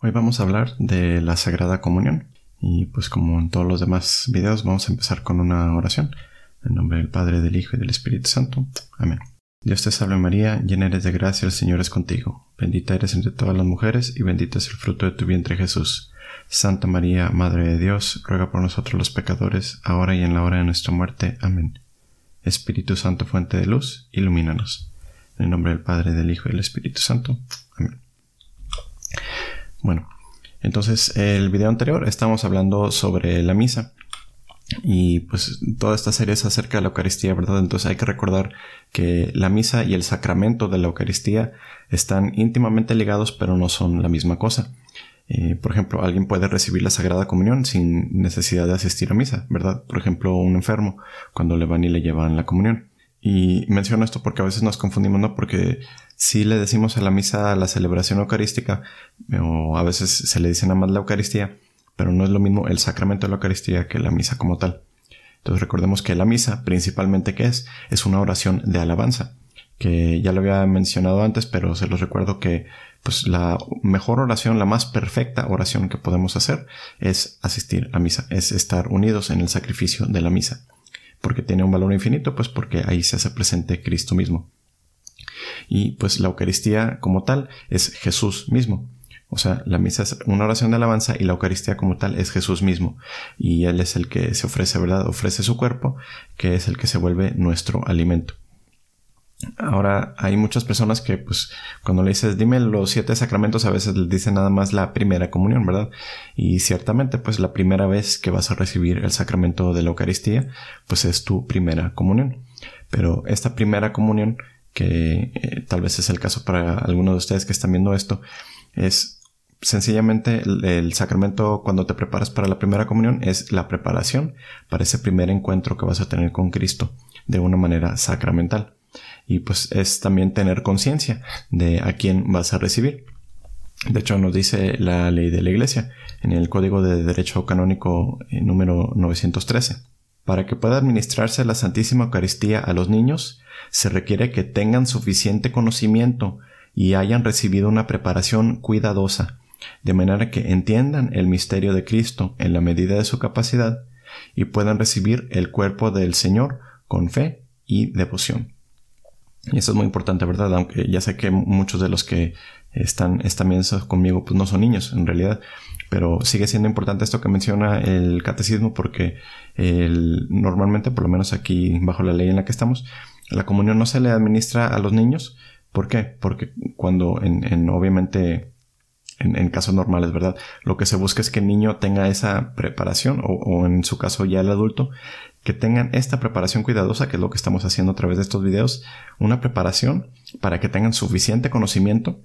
Hoy vamos a hablar de la Sagrada Comunión y pues como en todos los demás videos vamos a empezar con una oración. En nombre del Padre, del Hijo y del Espíritu Santo. Amén. Dios te salve María, llena eres de gracia, el Señor es contigo. Bendita eres entre todas las mujeres y bendito es el fruto de tu vientre Jesús. Santa María, Madre de Dios, ruega por nosotros los pecadores, ahora y en la hora de nuestra muerte. Amén. Espíritu Santo, fuente de luz, ilumínanos. En el nombre del Padre, del Hijo y del Espíritu Santo. Amén. Bueno, entonces el video anterior estamos hablando sobre la misa y pues toda esta serie es acerca de la Eucaristía, ¿verdad? Entonces hay que recordar que la misa y el sacramento de la Eucaristía están íntimamente ligados pero no son la misma cosa. Eh, por ejemplo, alguien puede recibir la Sagrada Comunión sin necesidad de asistir a misa, ¿verdad? Por ejemplo, un enfermo, cuando le van y le llevan la comunión. Y menciono esto porque a veces nos confundimos, ¿no? Porque si le decimos a la misa la celebración eucarística, o a veces se le dice nada más la Eucaristía, pero no es lo mismo el sacramento de la Eucaristía que la misa como tal. Entonces recordemos que la misa, principalmente que es, es una oración de alabanza, que ya lo había mencionado antes, pero se los recuerdo que pues la mejor oración, la más perfecta oración que podemos hacer es asistir a misa, es estar unidos en el sacrificio de la misa porque tiene un valor infinito, pues porque ahí se hace presente Cristo mismo. Y pues la Eucaristía como tal es Jesús mismo. O sea, la misa es una oración de alabanza y la Eucaristía como tal es Jesús mismo. Y Él es el que se ofrece, ¿verdad? Ofrece su cuerpo, que es el que se vuelve nuestro alimento. Ahora hay muchas personas que pues cuando le dices dime los siete sacramentos a veces le dicen nada más la primera comunión, ¿verdad? Y ciertamente pues la primera vez que vas a recibir el sacramento de la Eucaristía pues es tu primera comunión. Pero esta primera comunión que eh, tal vez es el caso para algunos de ustedes que están viendo esto es sencillamente el, sacramento cuando te preparas para la primera comunión es la preparación para ese primer encuentro que vas a tener con Cristo de una manera sacramental y pues es también tener conciencia de a quién vas a recibir. De hecho, nos dice la ley de la Iglesia en el Código de Derecho Canónico eh, número 913. Para que pueda administrarse la Santísima Eucaristía a los niños, se requiere que tengan suficiente conocimiento y hayan recibido una preparación cuidadosa, de manera que entiendan el misterio de Cristo en la medida de su capacidad y puedan recibir el cuerpo del Señor con fe y devoción. Y eso es muy importante, ¿verdad? Aunque ya sé que muchos de los que están mesa conmigo pues no son niños en realidad, pero sigue siendo importante esto que menciona el catecismo porque el, normalmente, por lo menos aquí bajo la ley en la que estamos, la comunión no se le administra a los niños. ¿Por qué? Porque cuando en, en obviamente en, casos normales, ¿verdad? Lo que se busca es que el niño tenga esa preparación o, o, en su caso ya el adulto que tengan esta preparación cuidadosa, que es lo que estamos haciendo a través de estos videos, una preparación para que tengan suficiente conocimiento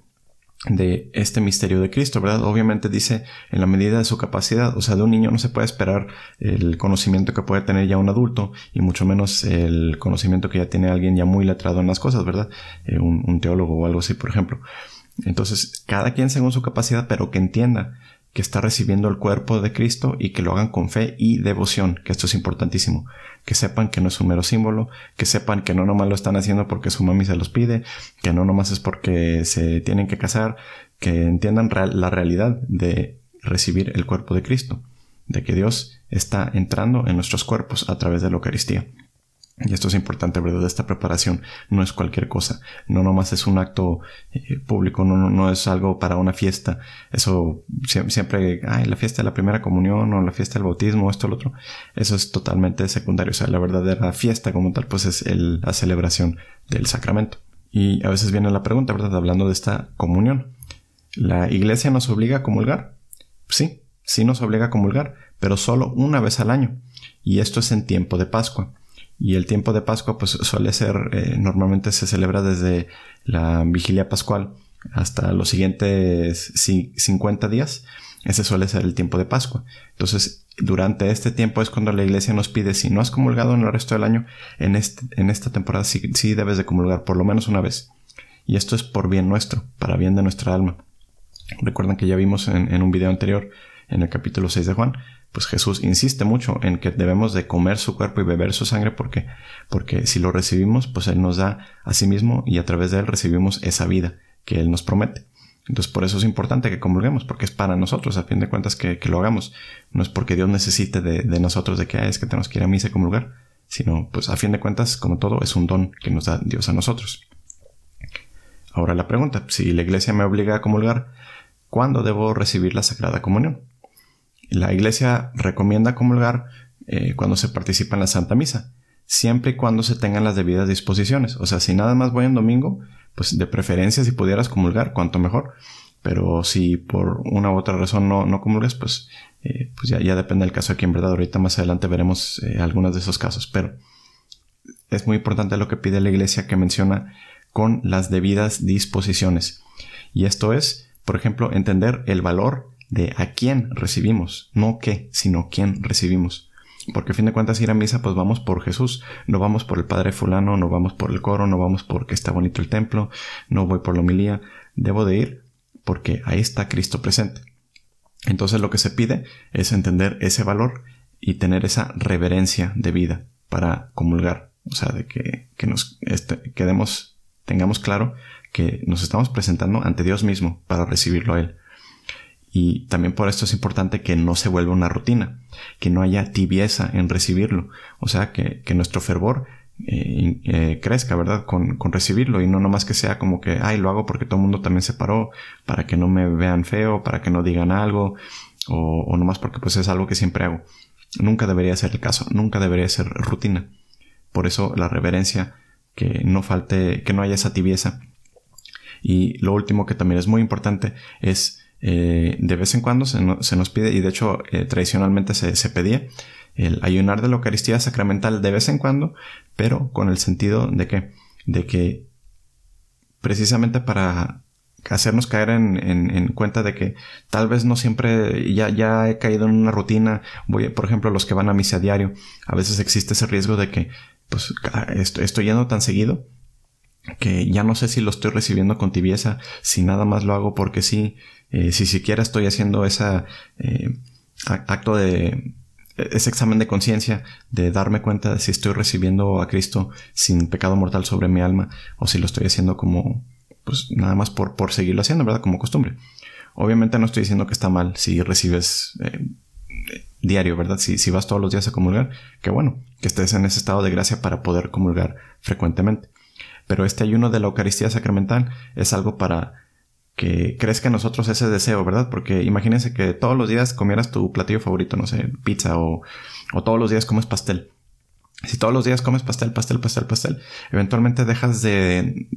de este misterio de Cristo, ¿verdad? Obviamente dice en la medida de su capacidad, o sea, de un niño no se puede esperar el conocimiento que puede tener ya un adulto y mucho menos el conocimiento que ya tiene alguien ya muy letrado en las cosas, ¿verdad? Eh, un, un teólogo o algo así, por ejemplo. Entonces, cada quien según su capacidad, pero que entienda que está recibiendo el cuerpo de Cristo y que lo hagan con fe y devoción, que esto es importantísimo. Que sepan que no es un mero símbolo, que sepan que no nomás lo están haciendo porque su mami se los pide, que no nomás es porque se tienen que casar, que entiendan la realidad de recibir el cuerpo de Cristo, de que Dios está entrando en nuestros cuerpos a través de la Eucaristía. Y esto es importante, ¿verdad? Esta preparación no es cualquier cosa. No nomás es un acto eh, público, no, no, es algo para una fiesta. Eso siempre, ay, la fiesta de la primera comunión o la fiesta del bautismo, esto, lo otro. Eso es totalmente secundario. O sea, la verdadera fiesta como tal, pues es la celebración del sacramento. Y a veces viene la pregunta, ¿verdad? Hablando de esta comunión. ¿La iglesia nos obliga a comulgar? Sí, sí nos obliga a comulgar, pero solo una vez al año. Y esto es en tiempo de Pascua. Y el tiempo de Pascua pues suele ser, eh, normalmente se celebra desde la vigilia pascual hasta los siguientes 50 días. Ese suele ser el tiempo de Pascua. Entonces, durante este tiempo es cuando la iglesia nos pide, si no has comulgado en el resto del año, en, este, en esta temporada sí, sí debes de comulgar por lo menos una vez. Y esto es por bien nuestro, para bien de nuestra alma. Recuerden que ya vimos en, en un video anterior, en el capítulo 6 de Juan, pues Jesús insiste mucho en que debemos de comer su cuerpo y beber su sangre porque porque si lo recibimos pues él nos da a sí mismo y a través de él recibimos esa vida que él nos promete. Entonces por eso es importante que comulguemos, porque es para nosotros, a fin de cuentas, que, lo hagamos. No es porque Dios necesite de, nosotros de que es que tenemos que ir a misa y comulgar, sino pues a fin de cuentas, como todo, es un don que nos da Dios a nosotros. Ahora la pregunta, si la iglesia me obliga a comulgar, ¿cuándo debo recibir la Sagrada Comunión? La iglesia recomienda comulgar eh, cuando se participa en la Santa Misa, siempre y cuando se tengan las debidas disposiciones. O sea, si nada más voy en domingo, pues de preferencia si pudieras comulgar, cuanto mejor. Pero si por una u otra razón no, no comulgas, pues, eh, pues ya, depende del caso aquí en verdad. Ahorita más adelante veremos eh, algunos de esos casos. Pero es muy importante lo que pide la iglesia que menciona con las debidas disposiciones. Y esto es, por ejemplo, entender el valor de a quién recibimos, no qué, sino quién recibimos. Porque a fin de cuentas ir a misa pues vamos por Jesús, no vamos por el Padre fulano, no vamos por el coro, no vamos porque está bonito el templo, no voy por la homilía, debo de ir porque ahí está Cristo presente. Entonces lo que se pide es entender ese valor y tener esa reverencia de vida para comulgar, o sea, de que, nos este, quedemos, tengamos claro que nos estamos presentando ante Dios mismo para recibirlo a Él. Y también por esto es importante que no se vuelva una rutina, que no haya tibieza en recibirlo. O sea, que, nuestro fervor eh, eh, crezca, ¿verdad? Con, recibirlo y no nomás que sea como que, ay, lo hago porque todo el mundo también se paró, para que no me vean feo, para que no digan algo, o, o nomás porque pues es algo que siempre hago. Nunca debería ser el caso, nunca debería ser rutina. Por eso la reverencia, que no falte, que no haya esa tibieza. Y lo último que también es muy importante es eh, de vez en cuando se, nos pide, y de hecho eh, tradicionalmente se, pedía, el ayunar de la Eucaristía sacramental de vez en cuando, pero con el sentido de que, de que precisamente para hacernos caer en, cuenta de que tal vez no siempre ya, ya he caído en una rutina, voy, por ejemplo, los que van a misa diario, a veces existe ese riesgo de que pues estoy yendo tan seguido que ya no sé si lo estoy recibiendo con tibieza, si nada más lo hago porque sí, eh, si siquiera estoy haciendo ese eh, acto de ese examen de conciencia de darme cuenta de si estoy recibiendo a Cristo sin pecado mortal sobre mi alma o si lo estoy haciendo como pues nada más por, por seguirlo haciendo, ¿verdad? Como costumbre. Obviamente no estoy diciendo que está mal si recibes eh, diario, ¿verdad? Si, si vas todos los días a comulgar, que bueno, que estés en ese estado de gracia para poder comulgar frecuentemente. Pero este ayuno de la Eucaristía sacramental es algo para que crezca en nosotros ese deseo, ¿verdad? Porque imagínense que todos los días comieras tu platillo favorito, no sé, pizza o, o todos los días comes pastel. Si todos los días comes pastel, pastel, pastel, pastel, eventualmente dejas de,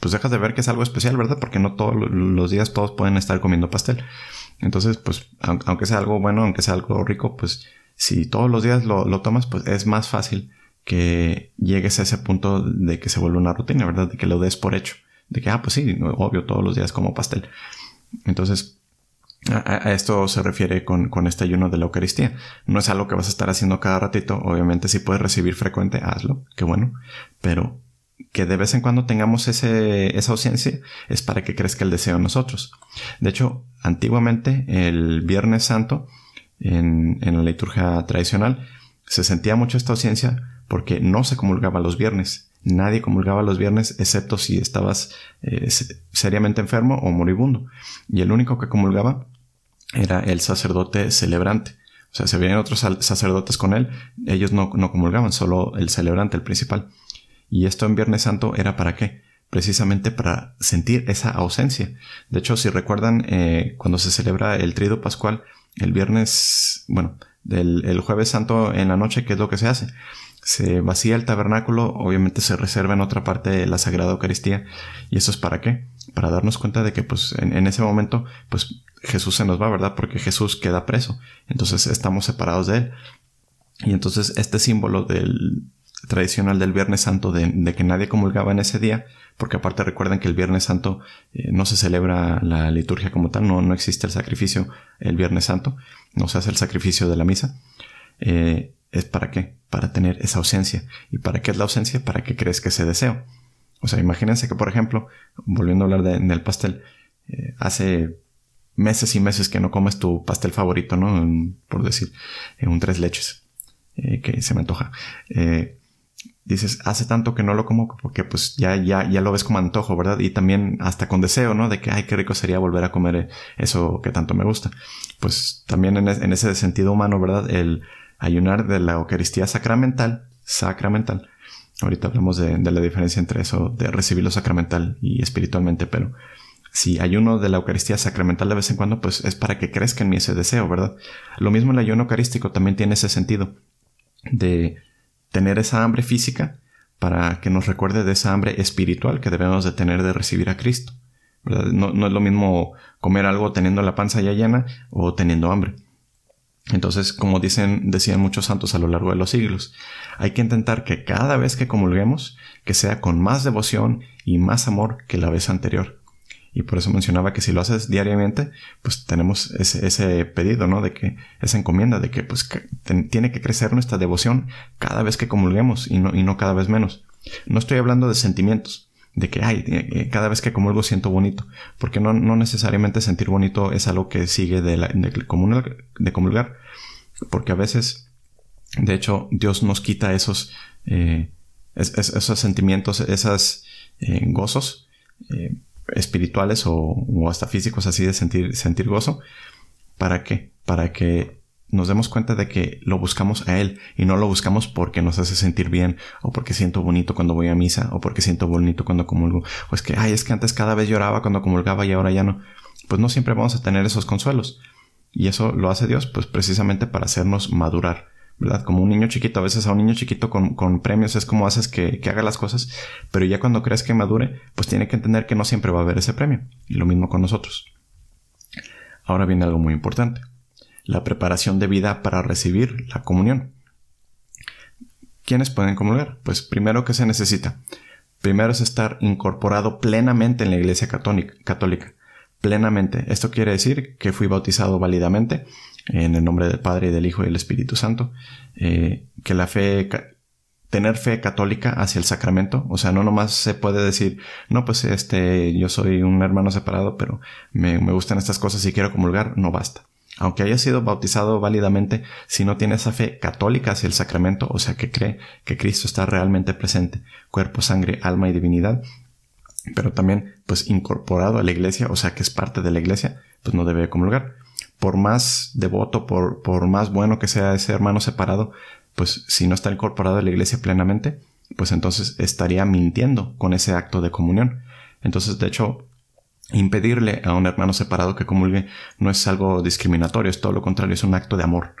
pues dejas de ver que es algo especial, ¿verdad? Porque no todos los días todos pueden estar comiendo pastel. Entonces, pues, aunque sea algo bueno, aunque sea algo rico, pues, si todos los días lo, lo tomas, pues es más fácil que llegues a ese punto de que se vuelve una rutina, ¿verdad? De que lo des por hecho de que, ah, pues sí, obvio, todos los días como pastel. Entonces, a, esto se refiere con, con, este ayuno de la Eucaristía. No es algo que vas a estar haciendo cada ratito. Obviamente, si puedes recibir frecuente, hazlo, qué bueno. Pero que de vez en cuando tengamos ese, esa ausencia es para que crezca el deseo en nosotros. De hecho, antiguamente, el Viernes Santo, en, en la liturgia tradicional, se sentía mucho esta ausencia porque no se comulgaba los viernes Nadie comulgaba los viernes excepto si estabas eh, seriamente enfermo o moribundo. Y el único que comulgaba era el sacerdote celebrante. O sea, si habían otros sacerdotes con él, ellos no, no comulgaban, solo el celebrante, el principal. Y esto en Viernes Santo era para qué? Precisamente para sentir esa ausencia. De hecho, si recuerdan, eh, cuando se celebra el trido pascual, el viernes, bueno, el jueves santo en la noche, ¿qué es lo que se hace? Se vacía el tabernáculo, obviamente se reserva en otra parte de la Sagrada Eucaristía. ¿Y eso es para qué? Para darnos cuenta de que pues en, ese momento pues Jesús se nos va, ¿verdad? Porque Jesús queda preso. Entonces estamos separados de él. Y entonces este símbolo del tradicional del Viernes Santo de, que nadie comulgaba en ese día, porque aparte recuerden que el Viernes Santo eh, no se celebra la liturgia como tal, no, no existe el sacrificio el Viernes Santo, no se hace el sacrificio de la misa. Eh, ¿Es para qué? Para tener esa ausencia. ¿Y para qué es la ausencia? Para que crezca ese deseo. O sea, imagínense que, por ejemplo, volviendo a hablar del pastel, eh, hace meses y meses que no comes tu pastel favorito, ¿no? por decir, un tres leches, eh, que se me antoja. Eh, dices, hace tanto que no lo como porque pues ya, ya, ya lo ves como antojo, ¿verdad? Y también hasta con deseo, ¿no? De que, ay, qué rico sería volver a comer eso que tanto me gusta. Pues también en, en ese sentido humano, ¿verdad? El ayunar de la Eucaristía sacramental, sacramental. Ahorita hablamos de, la diferencia entre eso, de recibirlo sacramental y espiritualmente, pero si ayuno de la Eucaristía sacramental de vez en cuando, pues es para que crezca en mí ese deseo, ¿verdad? Lo mismo el ayuno eucarístico también tiene ese sentido de tener esa hambre física para que nos recuerde de esa hambre espiritual que debemos de tener de recibir a Cristo. No, es lo mismo comer algo teniendo la panza ya llena o teniendo hambre. Entonces, como dicen, decían muchos santos a lo largo de los siglos, hay que intentar que cada vez que comulguemos, que sea con más devoción y más amor que la vez anterior. Y por eso mencionaba que si lo haces diariamente, pues tenemos ese, pedido, ¿no? De que, esa encomienda, de que pues tiene que crecer nuestra devoción cada vez que comulguemos y no, y no cada vez menos. No estoy hablando de sentimientos, de que, ay, eh, eh, cada vez que comulgo siento bonito, porque no, no necesariamente sentir bonito es algo que sigue de, de, comulgar, de comulgar, porque a veces, de hecho, Dios nos quita esos, eh, esos sentimientos, esos gozos, espirituales o, hasta físicos así de sentir, sentir gozo. ¿Para qué? Para que nos demos cuenta de que lo buscamos a Él y no lo buscamos porque nos hace sentir bien o porque siento bonito cuando voy a misa o porque siento bonito cuando comulgo o es que, ay, es que antes cada vez lloraba cuando comulgaba y ahora ya no. Pues no siempre vamos a tener esos consuelos. Y eso lo hace Dios pues precisamente para hacernos madurar. ¿verdad? Como un niño chiquito, a veces a un niño chiquito con, premios es como haces que, haga las cosas, pero ya cuando crees que madure, pues tiene que entender que no siempre va a haber ese premio. Y lo mismo con nosotros. Ahora viene algo muy importante. La preparación de vida para recibir la comunión. ¿Quiénes pueden comulgar? Pues primero, ¿qué se necesita? Primero es estar incorporado plenamente en la Iglesia católica. Plenamente. Esto quiere decir que fui bautizado válidamente, en el nombre del Padre del Hijo y del Espíritu Santo, eh, que la fe, tener fe católica hacia el sacramento, o sea, no nomás se puede decir, no, pues este, yo soy un hermano separado, pero me gustan estas cosas y quiero comulgar, no basta. Aunque haya sido bautizado válidamente, si no tiene esa fe católica hacia el sacramento, o sea, que cree que Cristo está realmente presente, cuerpo, sangre, alma y divinidad, pero también pues incorporado a la iglesia, o sea, que es parte de la iglesia, pues no debe comulgar por más devoto, por, por más bueno que sea ese hermano separado, pues si no está incorporado a la iglesia plenamente, pues entonces estaría mintiendo con ese acto de comunión. Entonces, de hecho, impedirle a un hermano separado que comulgue no es algo discriminatorio, es todo lo contrario, es un acto de amor.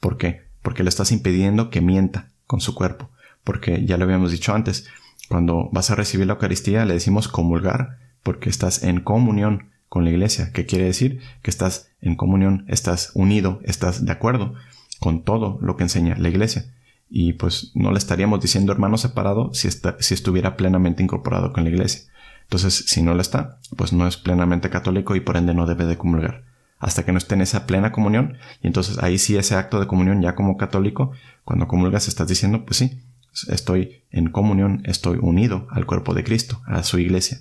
¿Por qué? Porque le estás impidiendo que mienta con su cuerpo. Porque ya lo habíamos dicho antes, cuando vas a recibir la Eucaristía le decimos comulgar porque estás en comunión con la iglesia, que quiere decir que estás en comunión, estás unido, estás de acuerdo con todo lo que enseña la iglesia. Y pues no le estaríamos diciendo hermano separado si, está, si estuviera plenamente incorporado con la iglesia. Entonces, si no lo está, pues no es plenamente católico y por ende no debe de comulgar. Hasta que no esté en esa plena comunión, y entonces ahí sí ese acto de comunión ya como católico, cuando comulgas estás diciendo, pues sí, estoy en comunión, estoy unido al cuerpo de Cristo, a su iglesia.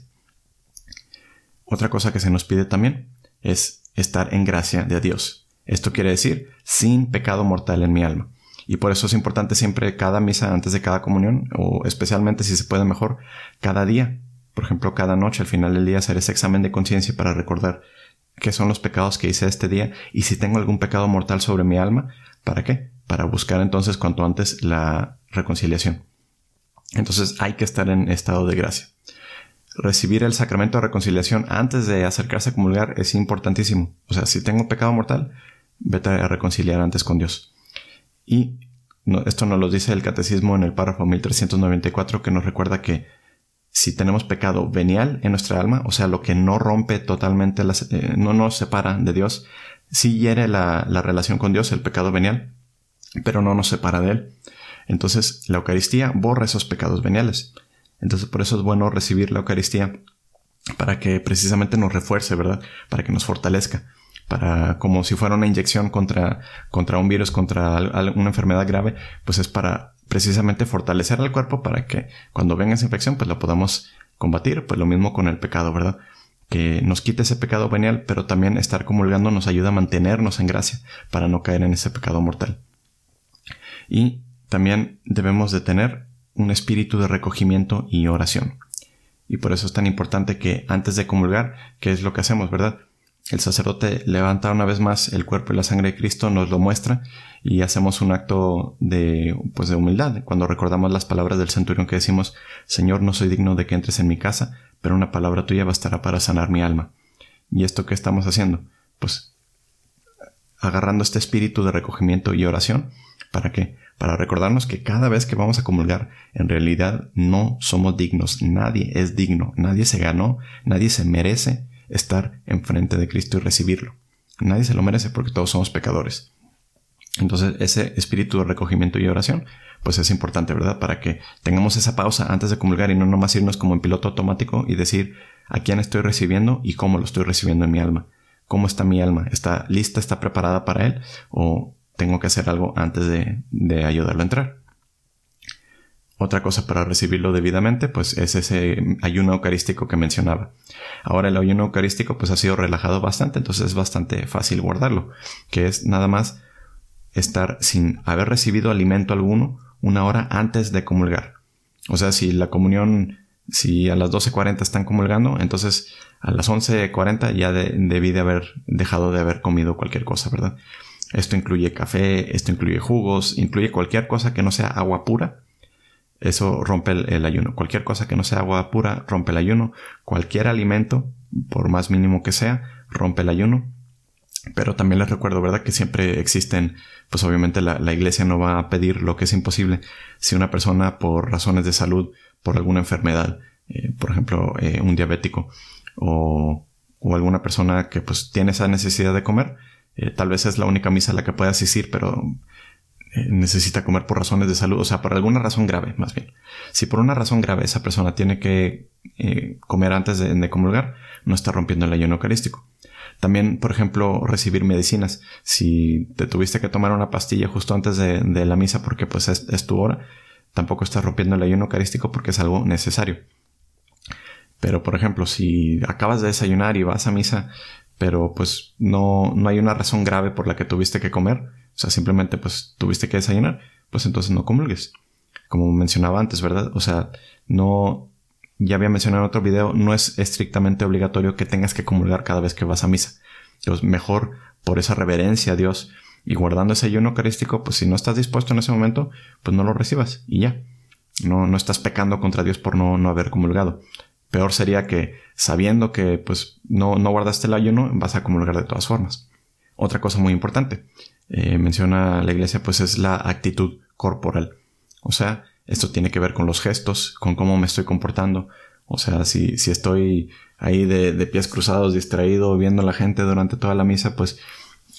Otra cosa que se nos pide también es estar en gracia de Dios. Esto quiere decir sin pecado mortal en mi alma. Y por eso es importante siempre cada misa antes de cada comunión, o especialmente si se puede mejor, cada día. Por ejemplo, cada noche al final del día hacer ese examen de conciencia para recordar qué son los pecados que hice este día y si tengo algún pecado mortal sobre mi alma, ¿para qué? Para buscar entonces cuanto antes la reconciliación. Entonces hay que estar en estado de gracia recibir el sacramento de reconciliación antes de acercarse a comulgar es importantísimo. O sea, si tengo pecado mortal, vete a reconciliar antes con Dios. Y esto nos lo dice el catecismo en el párrafo 1394 que nos recuerda que si tenemos pecado venial en nuestra alma, o sea, lo que no rompe totalmente, eh, no nos separa de Dios, sí hiere la, la relación con Dios, el pecado venial, pero no nos separa de Él. Entonces, la Eucaristía borra esos pecados veniales. Entonces por eso es bueno recibir la Eucaristía para que precisamente nos refuerce, ¿verdad? Para que nos fortalezca. Para, como si fuera una inyección contra, contra un virus, contra una enfermedad grave, pues es para precisamente fortalecer al cuerpo para que cuando venga esa infección, pues lo podamos combatir. Pues lo mismo con el pecado, ¿verdad? Que nos quite ese pecado venial, pero también estar comulgando nos ayuda a mantenernos en gracia para no caer en ese pecado mortal. Y también debemos de tener un espíritu de recogimiento y oración. Y por eso es tan importante que antes de comulgar, ¿qué es lo que hacemos, verdad? El sacerdote levanta una vez más el cuerpo y la sangre de Cristo, nos lo muestra y hacemos un acto de, pues de humildad. Cuando recordamos las palabras del centurión que decimos, Señor, no soy digno de que entres en mi casa, pero una palabra tuya bastará para sanar mi alma. ¿Y esto qué estamos haciendo? Pues agarrando este espíritu de recogimiento y oración. ¿Para qué? Para recordarnos que cada vez que vamos a comulgar, en realidad no somos dignos. Nadie es digno. Nadie se ganó. Nadie se merece estar enfrente de Cristo y recibirlo. Nadie se lo merece porque todos somos pecadores. Entonces ese espíritu de recogimiento y oración pues es importante, ¿verdad? Para que tengamos esa pausa antes de comulgar y no nomás irnos como en piloto automático y decir a quién estoy recibiendo y cómo lo estoy recibiendo en mi alma. ¿Cómo está mi alma? ¿Está lista? ¿Está preparada para él? ¿O tengo que hacer algo antes de, de ayudarlo a entrar? Otra cosa para recibirlo debidamente, pues es ese ayuno eucarístico que mencionaba. Ahora el ayuno eucarístico pues ha sido relajado bastante, entonces es bastante fácil guardarlo, que es nada más estar sin haber recibido alimento alguno una hora antes de comulgar. O sea, si la comunión, si a las 12.40 están comulgando, entonces a las 11.40 ya debí de haber dejado de haber comido cualquier cosa, ¿verdad? Esto incluye café, esto incluye jugos, incluye cualquier cosa que no sea agua pura eso rompe el, ayuno. Cualquier cosa que no sea agua pura rompe el ayuno. Cualquier alimento, por más mínimo que sea, rompe el ayuno. Pero también les recuerdo, ¿verdad? Que siempre existen, pues obviamente la, iglesia no va a pedir lo que es imposible. Si una persona por razones de salud, por alguna enfermedad, eh, por ejemplo, eh, un diabético o, alguna persona que pues tiene esa necesidad de comer, eh, tal vez es la única misa a la que puede asistir, pero necesita comer por razones de salud, o sea, por alguna razón grave, más bien. Si por una razón grave esa persona tiene que eh, comer antes de, comulgar, no está rompiendo el ayuno eucarístico. También, por ejemplo, recibir medicinas. Si te tuviste que tomar una pastilla justo antes de, la misa porque pues es, tu hora, tampoco estás rompiendo el ayuno eucarístico porque es algo necesario. Pero, por ejemplo, si acabas de desayunar y vas a misa, pero pues no, no hay una razón grave por la que tuviste que comer, o sea, simplemente pues tuviste que desayunar, pues entonces no comulgues. Como mencionaba antes, ¿verdad? O sea, no, ya había mencionado en otro video, no es estrictamente obligatorio que tengas que comulgar cada vez que vas a misa. Mejor por esa reverencia a Dios y guardando ese ayuno eucarístico, pues si no estás dispuesto en ese momento, pues no lo recibas y ya. No, no estás pecando contra Dios por no, no haber comulgado. Peor sería que sabiendo que pues no, no guardaste el ayuno, vas a comulgar de todas formas. Otra cosa muy importante, eh, menciona la iglesia, pues es la actitud corporal. O sea, esto tiene que ver con los gestos, con cómo me estoy comportando. O sea, si, si estoy ahí de, de pies cruzados, distraído, viendo a la gente durante toda la misa, pues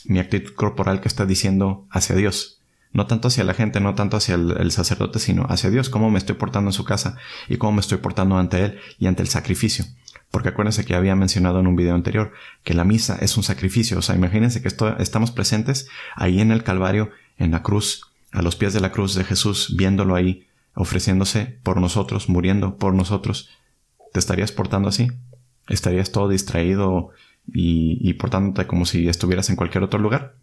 mi actitud corporal que está diciendo hacia Dios. No tanto hacia la gente, no tanto hacia el, sacerdote, sino hacia Dios, cómo me estoy portando en su casa y cómo me estoy portando ante Él y ante el sacrificio. Porque acuérdense que había mencionado en un video anterior que la misa es un sacrificio. O sea, imagínense que estamos presentes ahí en el Calvario, en la cruz, a los pies de la cruz de Jesús, viéndolo ahí, ofreciéndose por nosotros, muriendo por nosotros. ¿Te estarías portando así? ¿Estarías todo distraído y, y portándote como si estuvieras en cualquier otro lugar?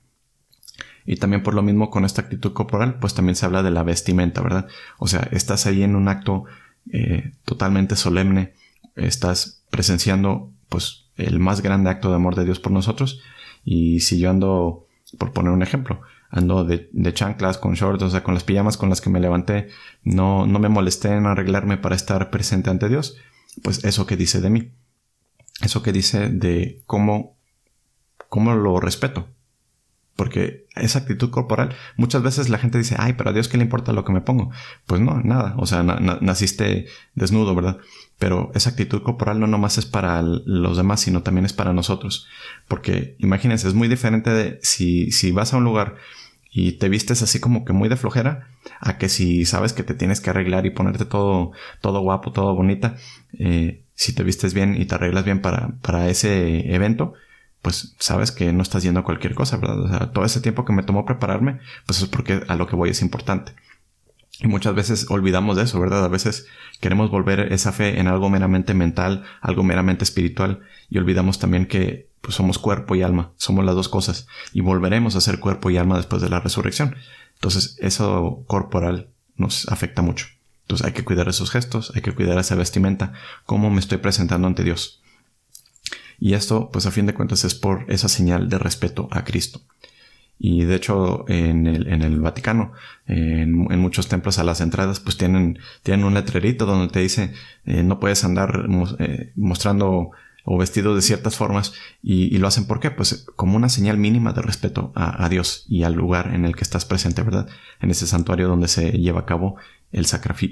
Y también por lo mismo con esta actitud corporal, pues también se habla de la vestimenta, ¿verdad? O sea, estás ahí en un acto eh, totalmente solemne, estás presenciando pues el más grande acto de amor de Dios por nosotros. Y si yo ando, por poner un ejemplo, ando de, chanclas, con shorts, o sea, con las pijamas con las que me levanté, no, no me molesté en arreglarme para estar presente ante Dios, pues eso que dice de mí. Eso que dice de cómo, cómo lo respeto. Porque esa actitud corporal, muchas veces la gente dice, ay, pero a Dios qué le importa lo que me pongo. Pues no, nada. O sea, naciste desnudo, ¿verdad? Pero esa actitud corporal no nomás es para los demás, sino también es para nosotros. Porque imagínense, es muy diferente de si, si vas a un lugar y te vistes así como que muy de flojera, a que si sabes que te tienes que arreglar y ponerte todo, todo guapo, todo bonita, eh, si te vistes bien y te arreglas bien para, para ese evento, pues sabes que no estás yendo a cualquier cosa, ¿verdad? O sea, todo ese tiempo que me tomó prepararme, pues es porque a lo que voy es importante. Y muchas veces olvidamos de eso, ¿verdad? A veces queremos volver esa fe en algo meramente mental, algo meramente espiritual, y olvidamos también que pues, somos cuerpo y alma, somos las dos cosas, y volveremos a ser cuerpo y alma después de la resurrección. Entonces, eso corporal nos afecta mucho. Entonces hay que cuidar esos gestos, hay que cuidar esa vestimenta, cómo me estoy presentando ante Dios. Y esto, pues a fin de cuentas, es por esa señal de respeto a Cristo. Y de hecho, en el, Vaticano, en, muchos templos a las entradas, pues tienen, tienen un letrerito donde te dice, eh, no puedes andar eh, mostrando o vestido de ciertas formas y, lo hacen ¿por qué? Pues como una señal mínima de respeto a, Dios y al lugar en el que estás presente, ¿verdad? En ese santuario donde se lleva a cabo el,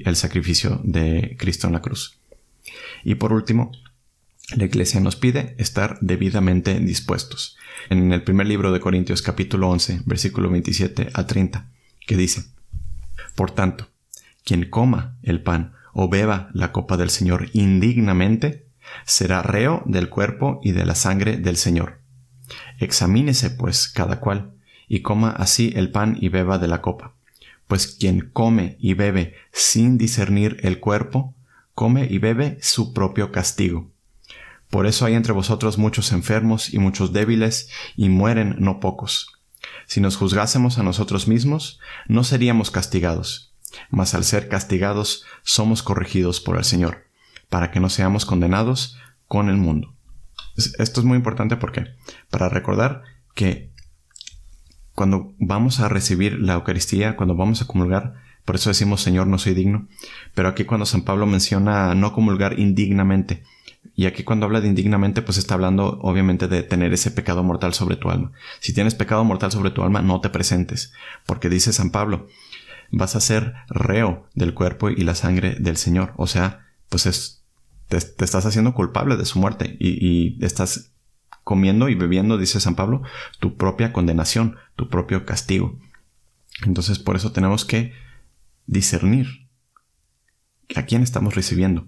el sacrificio de Cristo en la cruz. Y por último, la iglesia nos pide estar debidamente dispuestos. En el primer libro de Corintios capítulo 11, versículo 27 a 30, que dice, Por tanto, quien coma el pan o beba la copa del Señor indignamente, será reo del cuerpo y de la sangre del Señor. Examínese, pues, cada cual, y coma así el pan y beba de la copa. Pues quien come y bebe sin discernir el cuerpo, come y bebe su propio castigo por eso hay entre vosotros muchos enfermos y muchos débiles, y mueren no pocos. Si nos juzgásemos a nosotros mismos, no seríamos castigados, mas al ser castigados somos corregidos por el Señor, para que no seamos condenados con el mundo. Esto es muy importante porque, para recordar que cuando vamos a recibir la Eucaristía, cuando vamos a comulgar, por eso decimos Señor, no soy digno, pero aquí cuando San Pablo menciona no comulgar indignamente, y aquí cuando habla de indignamente, pues está hablando obviamente de tener ese pecado mortal sobre tu alma. Si tienes pecado mortal sobre tu alma, no te presentes, porque dice San Pablo, vas a ser reo del cuerpo y la sangre del Señor. O sea, pues es, te, estás haciendo culpable de su muerte y, y estás comiendo y bebiendo, dice San Pablo, tu propia condenación, tu propio castigo. Entonces por eso tenemos que discernir a quién estamos recibiendo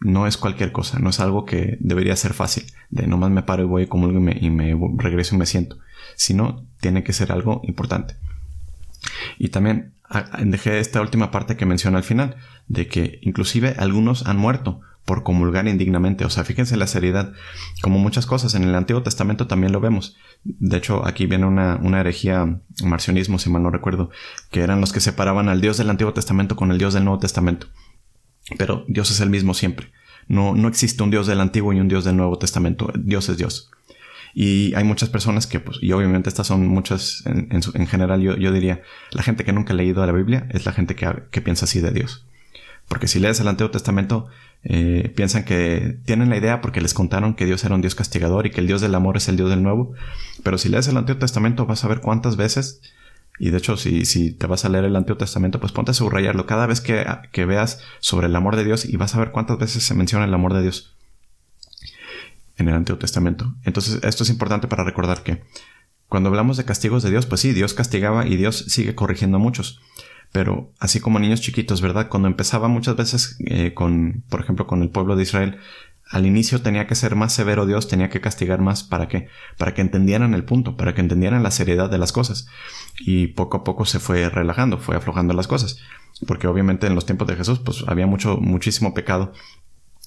no es cualquier cosa, no es algo que debería ser fácil, de nomás me paro y voy y me, y me regreso y me siento, sino tiene que ser algo importante. Y también dejé esta última parte que menciona al final, de que inclusive algunos han muerto por comulgar indignamente. O sea, fíjense la seriedad. Como muchas cosas en el Antiguo Testamento también lo vemos. De hecho, aquí viene una, una herejía, marcionismo, si mal no recuerdo, que eran los que separaban al Dios del Antiguo Testamento con el Dios del Nuevo Testamento. Pero Dios es el mismo siempre. No, no existe un Dios del Antiguo y un Dios del Nuevo Testamento. Dios es Dios. Y hay muchas personas que, pues, y obviamente estas son muchas, en, en, general yo, yo, diría, la gente que nunca ha leído la Biblia es la gente que, que piensa así de Dios. Porque si lees el Antiguo Testamento, eh, piensan que tienen la idea porque les contaron que Dios era un Dios castigador y que el Dios del amor es el Dios del Nuevo. Pero si lees el Antiguo Testamento vas a ver cuántas veces y de hecho, si, si te vas a leer el Antiguo Testamento, pues ponte a subrayarlo cada vez que, que veas sobre el amor de Dios y vas a ver cuántas veces se menciona el amor de Dios en el Antiguo Testamento. Entonces, esto es importante para recordar que cuando hablamos de castigos de Dios, pues sí, Dios castigaba y Dios sigue corrigiendo a muchos. Pero así como niños chiquitos, ¿verdad? Cuando empezaba muchas veces eh, con, por ejemplo, con el pueblo de Israel, al inicio tenía que ser más severo Dios, tenía que castigar más. ¿Para qué? Para que entendieran el punto, para que entendieran la seriedad de las cosas. Y poco a poco se fue relajando, fue aflojando las cosas. Porque obviamente en los tiempos de Jesús, pues había mucho, muchísimo pecado.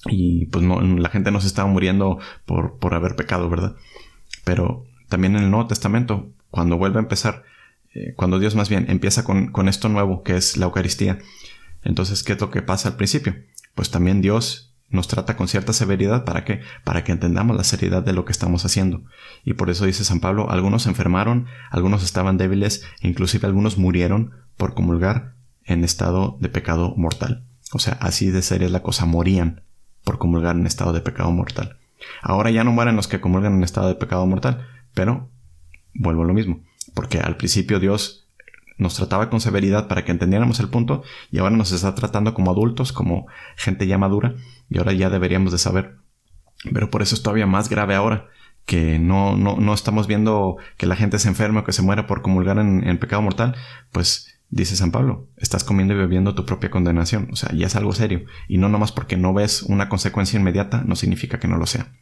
Y pues la gente no se estaba muriendo por, por haber pecado, ¿verdad? Pero también en el Nuevo Testamento, cuando vuelve a empezar, eh, cuando Dios más bien empieza con, con esto nuevo, que es la Eucaristía, entonces, ¿qué es lo que pasa al principio? Pues también Dios nos trata con cierta severidad para que para que entendamos la seriedad de lo que estamos haciendo. Y por eso dice San Pablo, algunos se enfermaron, algunos estaban débiles, e inclusive algunos murieron por comulgar en estado de pecado mortal. O sea, así de seria es la cosa, morían por comulgar en estado de pecado mortal. Ahora ya no mueren los que comulgan en estado de pecado mortal, pero vuelvo a lo mismo, porque al principio Dios nos trataba con severidad para que entendiéramos el punto y ahora nos está tratando como adultos, como gente ya madura y ahora ya deberíamos de saber. Pero por eso es todavía más grave ahora, que no, no, no estamos viendo que la gente se enferme o que se muera por comulgar en, en pecado mortal, pues dice San Pablo, estás comiendo y bebiendo tu propia condenación. O sea, ya es algo serio. Y no nomás porque no ves una consecuencia inmediata, no significa que no lo sea.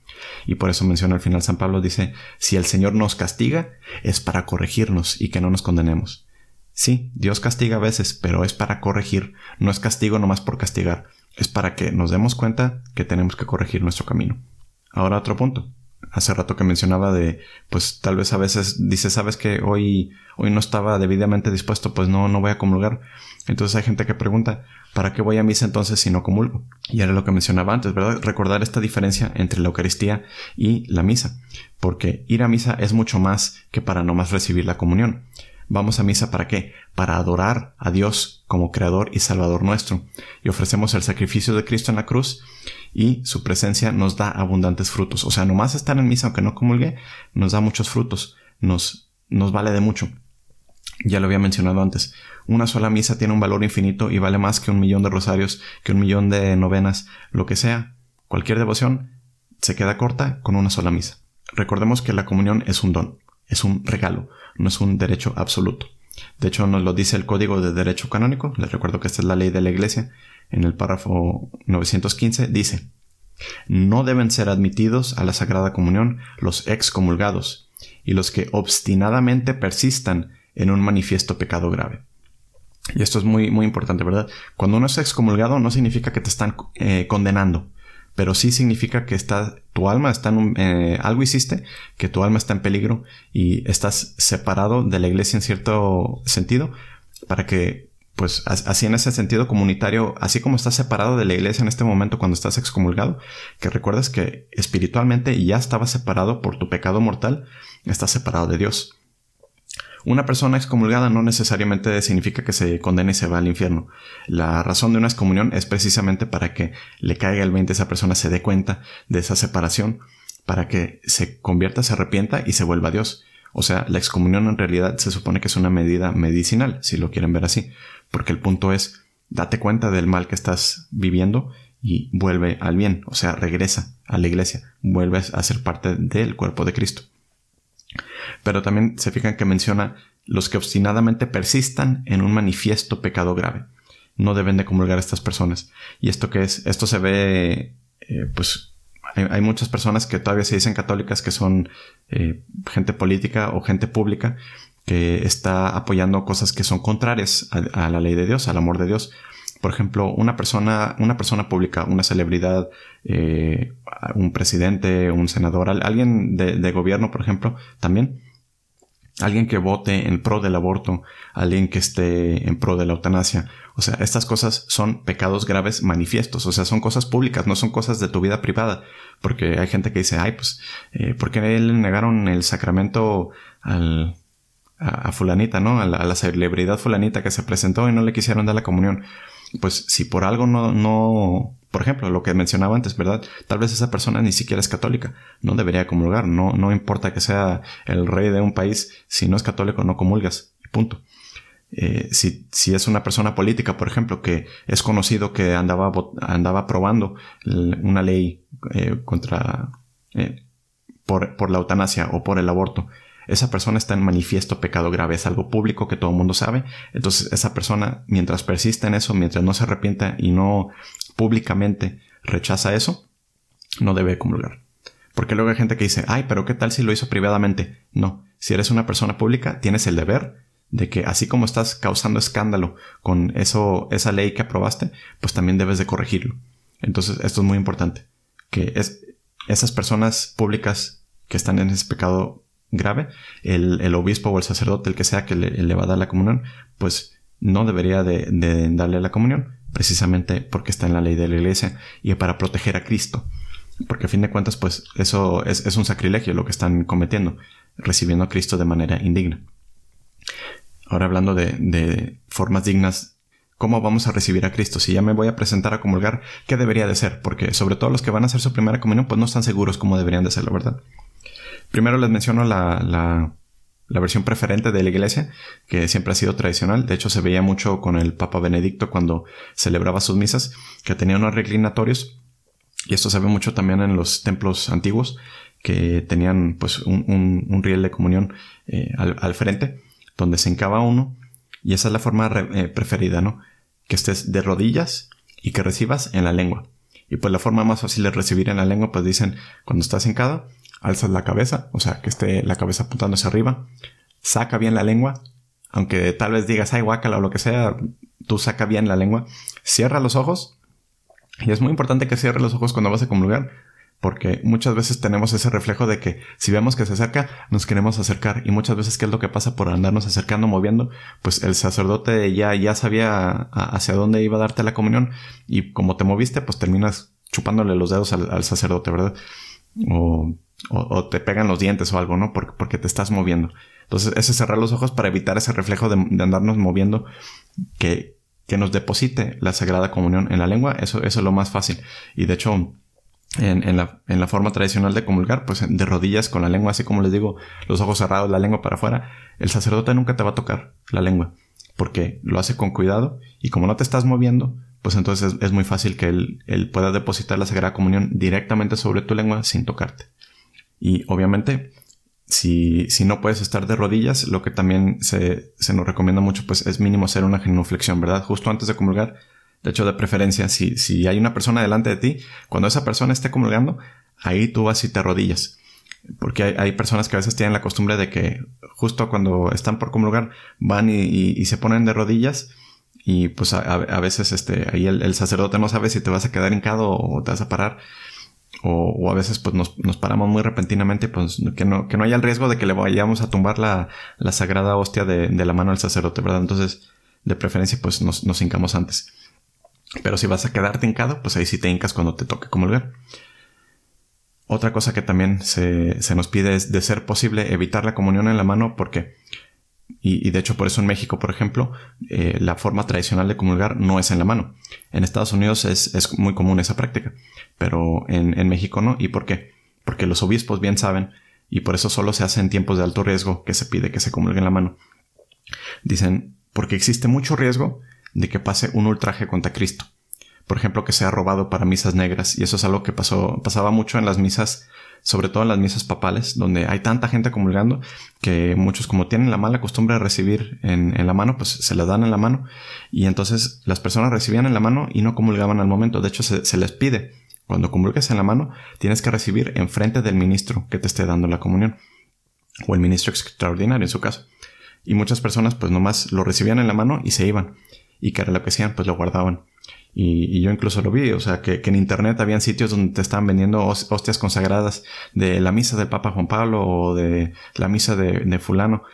Y por eso menciona al final San Pablo, dice, si el Señor nos castiga, es para corregirnos y que no nos condenemos. Sí, Dios castiga a veces, pero es para corregir, no es castigo nomás por castigar, es para que nos demos cuenta que tenemos que corregir nuestro camino. Ahora otro punto. hace rato que mencionaba de, pues tal vez a veces dice, sabes que hoy, hoy no estaba debidamente dispuesto, pues no, no voy a comulgar. Entonces hay gente que pregunta, ¿para qué voy a misa entonces si no comulgo? Y era lo que mencionaba antes, ¿verdad? Recordar esta diferencia entre la Eucaristía y la misa. Porque ir a misa es mucho más que para nomás recibir la comunión. Vamos a misa para qué? Para adorar a Dios como Creador y Salvador nuestro. Y ofrecemos el sacrificio de Cristo en la cruz y su presencia nos da abundantes frutos. O sea, nomás estar en misa aunque no comulgue, nos da muchos frutos. Nos, nos vale de mucho. Ya lo había mencionado antes. Una sola misa tiene un valor infinito y vale más que un millón de rosarios, que un millón de novenas, lo que sea. Cualquier devoción se queda corta con una sola misa. Recordemos que la comunión es un don, es un regalo, no es un derecho absoluto. De hecho, nos lo dice el Código de Derecho Canónico. Les recuerdo que esta es la ley de la Iglesia. En el párrafo 915 dice, no deben ser admitidos a la Sagrada Comunión los excomulgados y los que obstinadamente persistan en un manifiesto pecado grave. Y esto es muy, muy importante, ¿verdad? Cuando uno es excomulgado no significa que te están eh, condenando pero sí significa que está, tu alma está en un, eh, algo hiciste, que tu alma está en peligro y estás separado de la iglesia en cierto sentido, para que, pues, así en ese sentido comunitario, así como estás separado de la iglesia en este momento cuando estás excomulgado, que recuerdes que espiritualmente ya estabas separado por tu pecado mortal, estás separado de Dios. Una persona excomulgada no necesariamente significa que se condene y se va al infierno. La razón de una excomunión es precisamente para que le caiga el 20 a esa persona, se dé cuenta de esa separación, para que se convierta, se arrepienta y se vuelva a Dios. O sea, la excomunión en realidad se supone que es una medida medicinal, si lo quieren ver así, porque el punto es, date cuenta del mal que estás viviendo y vuelve al bien, o sea, regresa a la iglesia, vuelves a ser parte del cuerpo de Cristo. Pero también se fijan que menciona los que obstinadamente persistan en un manifiesto pecado grave. No deben de comulgar a estas personas. ¿Y esto qué es? Esto se ve, eh, pues, hay, muchas personas que todavía se dicen católicas que son eh, gente política o gente pública que está apoyando cosas que son contrarias a, la ley de Dios, al amor de Dios. Por ejemplo, una persona, una persona pública, una celebridad, eh, un presidente, un senador, alguien de, gobierno, por ejemplo, también. Alguien que vote en pro del aborto, alguien que esté en pro de la eutanasia. O sea, estas cosas son pecados graves manifiestos. O sea, son cosas públicas, no son cosas de tu vida privada. Porque hay gente que dice, ay, pues, eh, ¿por qué le negaron el sacramento al, a, fulanita, ¿no? A la, a la, celebridad fulanita que se presentó y no le quisieron dar la comunión pues si por algo no, no, por ejemplo, lo que mencionaba antes, ¿verdad? Tal vez esa persona ni siquiera es católica, no debería comulgar, no, no importa que sea el rey de un país, si no es católico no comulgas, punto. Eh, si, si, es una persona política, por ejemplo, que es conocido que andaba, andaba aprobando una ley eh, contra, eh, por, por la eutanasia o por el aborto, esa persona está en manifiesto pecado grave, es algo público que todo el mundo sabe. Entonces esa persona, mientras persiste en eso, mientras no se arrepienta y no públicamente rechaza eso, no debe comulgar. Porque luego hay gente que dice, ay, pero ¿qué tal si lo hizo privadamente? No, si eres una persona pública, tienes el deber de que así como estás causando escándalo con eso, esa ley que aprobaste, pues también debes de corregirlo. Entonces, esto es muy importante. Que es, esas personas públicas que están en ese pecado grave, el, obispo o el sacerdote, el que sea que le, va a dar la comunión, pues no debería de, darle la comunión, precisamente porque está en la ley de la iglesia y para proteger a Cristo. Porque a fin de cuentas, pues eso es, un sacrilegio lo que están cometiendo, recibiendo a Cristo de manera indigna. Ahora hablando de, de formas dignas ¿Cómo vamos a recibir a Cristo? Si ya me voy a presentar a comulgar, ¿qué debería de ser? Porque sobre todo los que van a hacer su primera comunión, pues no están seguros cómo deberían de serlo, ¿verdad? Primero les menciono la, la, versión preferente de la iglesia, que siempre ha sido tradicional. De hecho, se veía mucho con el Papa Benedicto cuando celebraba sus misas, que tenía unos reclinatorios. Y esto se ve mucho también en los templos antiguos, que tenían pues un, un, riel de comunión eh, al, frente, donde se encaba uno. Y esa es la forma eh, preferida, ¿no? Que estés de rodillas y que recibas en la lengua. Y pues la forma más fácil de recibir en la lengua, pues dicen, cuando estás hincado, alzas la cabeza, o sea, que esté la cabeza apuntando hacia arriba, saca bien la lengua, aunque tal vez digas, ay, guácala o lo que sea, tú saca bien la lengua, cierra los ojos, y es muy importante que cierres los ojos cuando vas a comulgar, Porque muchas veces tenemos ese reflejo de que si vemos que se acerca, nos queremos acercar. Y muchas veces, ¿qué es lo que pasa por andarnos acercando, moviendo? Pues el sacerdote ya, ya sabía hacia dónde iba a darte la comunión. Y como te moviste, pues terminas chupándole los dedos al, sacerdote, ¿verdad? O, o, te pegan los dientes o algo, ¿no? Porque, porque te estás moviendo. Entonces, ese cerrar los ojos para evitar ese reflejo de, andarnos moviendo que, que nos deposite la Sagrada Comunión en la lengua, eso, eso es lo más fácil. Y de hecho, en, la, en, la, forma tradicional de comulgar, pues de rodillas con la lengua, así como les digo, los ojos cerrados, la lengua para afuera, el sacerdote nunca te va a tocar la lengua, porque lo hace con cuidado y como no te estás moviendo, pues entonces es, muy fácil que él, él, pueda depositar la Sagrada Comunión directamente sobre tu lengua sin tocarte. Y obviamente, si, si no puedes estar de rodillas, lo que también se, se nos recomienda mucho, pues es mínimo hacer una genuflexión, ¿verdad? Justo antes de comulgar, de hecho, de preferencia, si, si hay una persona delante de ti, cuando esa persona esté comulgando, ahí tú vas y te arrodillas. Porque hay, personas que a veces tienen la costumbre de que justo cuando están por comulgar van y, se ponen de rodillas y pues a, veces este, ahí el, sacerdote no sabe si te vas a quedar hincado o te vas a parar. O, a veces pues nos, paramos muy repentinamente pues que no, que no haya el riesgo de que le vayamos a tumbar la, sagrada hostia de, la mano al sacerdote, ¿verdad? Entonces, de preferencia pues nos, nos hincamos antes. Pero si vas a quedarte hincado, pues ahí sí te hincas cuando te toque comulgar. Otra cosa que también se, nos pide es, de ser posible, evitar la comunión en la mano porque, y, de hecho por eso en México, por ejemplo, eh, la forma tradicional de comulgar no es en la mano. En Estados Unidos es, muy común esa práctica, pero en, en México no. ¿Y por qué? Porque los obispos bien saben, y por eso solo se hace en tiempos de alto riesgo que se pide que se comulgue en la mano. Dicen, porque existe mucho riesgo de que pase un ultraje contra Cristo. Por ejemplo, que sea robado para misas negras. Y eso es algo que pasó, pasaba mucho en las misas, sobre todo en las misas papales, donde hay tanta gente comulgando que muchos como tienen la mala costumbre de recibir en, la mano, pues se las dan en la mano. Y entonces las personas recibían en la mano y no comulgaban al momento. De hecho, se, se les pide, cuando comulgues en la mano, tienes que recibir enfrente del ministro que te esté dando la comunión. O el ministro extraordinario en su caso. Y muchas personas pues nomás lo recibían en la mano y se iban y que era lo que hacían, pues lo guardaban. Y, yo incluso lo vi, o sea, que, en internet habían sitios donde te estaban vendiendo hostias consagradas de la misa del Papa Juan Pablo o de la misa de, fulano.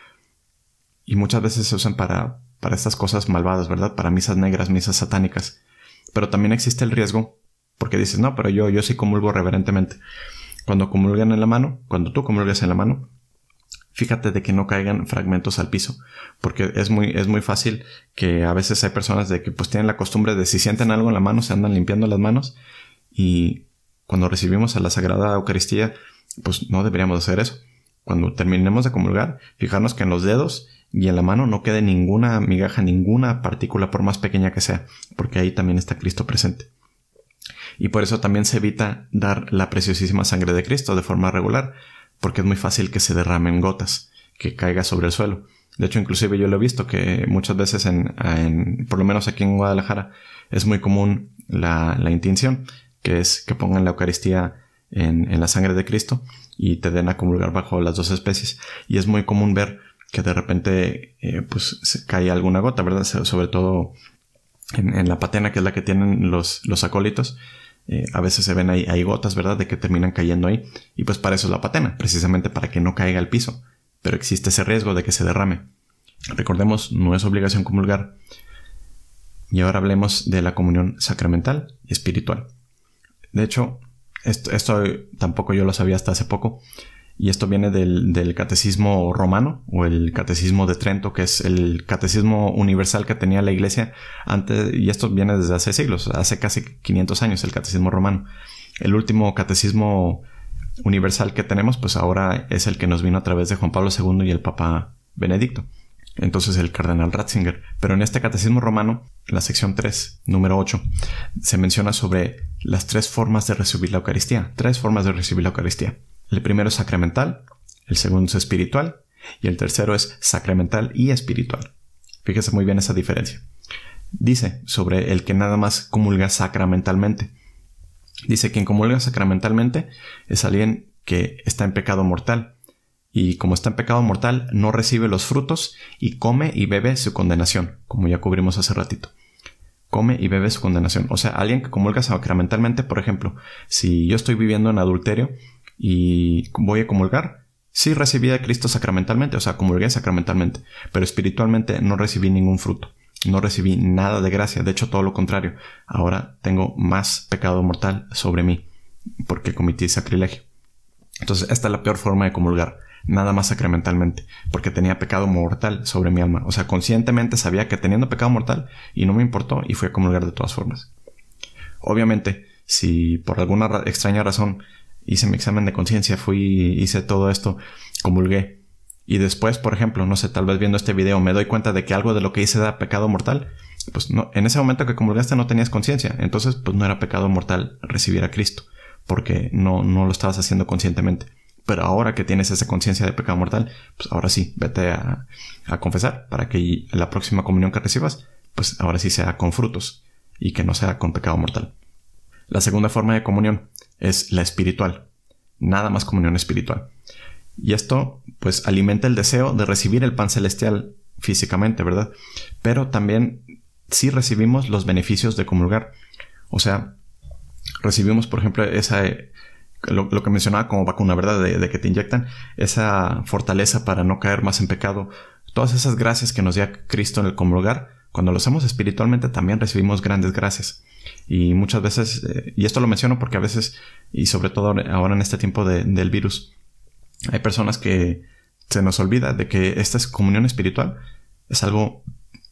Y muchas veces se usan para, para estas cosas malvadas, ¿verdad? Para misas negras, misas satánicas. Pero también existe el riesgo, porque dices, no, pero yo, yo sí comulgo reverentemente. Cuando comulgan en la mano, cuando tú comulgas en la mano, fíjate de que no caigan fragmentos al piso, porque es muy, es muy fácil que a veces hay personas de que pues tienen la costumbre de si sienten algo en la mano se andan limpiando las manos y cuando recibimos a la Sagrada Eucaristía pues no deberíamos hacer eso. Cuando terminemos de comulgar, fijarnos que en los dedos y en la mano no quede ninguna migaja, ninguna partícula por más pequeña que sea, porque ahí también está Cristo presente. Y por eso también se evita dar la preciosísima sangre de Cristo de forma regular, porque es muy fácil que se derramen gotas, que caiga sobre el suelo. De hecho, inclusive yo lo he visto que muchas veces en, por lo menos aquí en Guadalajara, es muy común la, la que es que pongan la Eucaristía en, en, la sangre de Cristo y te den a comulgar bajo las dos especies. Y es muy común ver que de repente eh, pues cae alguna gota, ¿verdad? Sobre todo en, en, la patena, que es la que tienen los, los acólitos. Eh, a veces se ven ahí, hay gotas, ¿verdad? De que terminan cayendo ahí. Y pues para eso es la patena, precisamente para que no caiga al piso. Pero existe ese riesgo de que se derrame. Recordemos, no es obligación comulgar. Y ahora hablemos de la comunión sacramental y espiritual. De hecho, esto, esto tampoco yo lo sabía hasta hace poco. Y esto viene del, catecismo romano o el catecismo de Trento, que es el catecismo universal que tenía la iglesia antes, y esto viene desde hace siglos, hace casi 500 años el catecismo romano. El último catecismo universal que tenemos, pues ahora es el que nos vino a través de Juan Pablo II y el Papa Benedicto. Entonces el cardenal Ratzinger. Pero en este catecismo romano, la sección 3, número 8, se menciona sobre las tres formas de recibir la Eucaristía. Tres formas de recibir la Eucaristía. El primero es sacramental, el segundo es espiritual y el tercero es sacramental y espiritual. Fíjese muy bien esa diferencia. Dice sobre el que nada más comulga sacramentalmente. Dice quien comulga sacramentalmente es alguien que está en pecado mortal y como está en pecado mortal no recibe los frutos y come y bebe su condenación, como ya cubrimos hace ratito. come y bebe su condenación. O sea, alguien que comulga sacramentalmente, por ejemplo, si yo estoy viviendo en adulterio y voy a comulgar, sí recibí a Cristo sacramentalmente, o sea, comulgué sacramentalmente, pero espiritualmente no recibí ningún fruto. No recibí nada de gracia, de hecho todo lo contrario. Ahora tengo más pecado mortal sobre mí porque cometí sacrilegio. Entonces, esta es la peor forma de comulgar nada más sacramentalmente, porque tenía pecado mortal sobre mi alma. O sea, conscientemente sabía que teniendo pecado mortal y no me importó y fui a comulgar de todas formas. Obviamente, si por alguna extraña razón hice mi examen de conciencia, fui, hice todo esto, comulgué, y después, por ejemplo, no sé, tal vez viendo este video me doy cuenta de que algo de lo que hice era pecado mortal, pues no, en ese momento que comulgaste no tenías conciencia, entonces pues no era pecado mortal recibir a Cristo, porque no, no lo estabas haciendo conscientemente. Pero ahora que tienes esa conciencia de pecado mortal, pues ahora sí, vete a, confesar para que la próxima comunión que recibas, pues ahora sí sea con frutos y que no sea con pecado mortal. La segunda forma de comunión es la espiritual. Nada más comunión espiritual. Y esto, pues, alimenta el deseo de recibir el pan celestial físicamente, ¿verdad? Pero también sí recibimos los beneficios de comulgar. O sea, recibimos, por ejemplo, esa, lo, que mencionaba como vacuna, ¿verdad? De, que te inyectan esa fortaleza para no caer más en pecado. Todas esas gracias que nos da Cristo en el comulgar, cuando lo hacemos espiritualmente también recibimos grandes gracias. Y muchas veces, eh, y esto lo menciono porque a veces, y sobre todo ahora en este tiempo del virus, hay personas que se nos olvida de que esta comunión espiritual es algo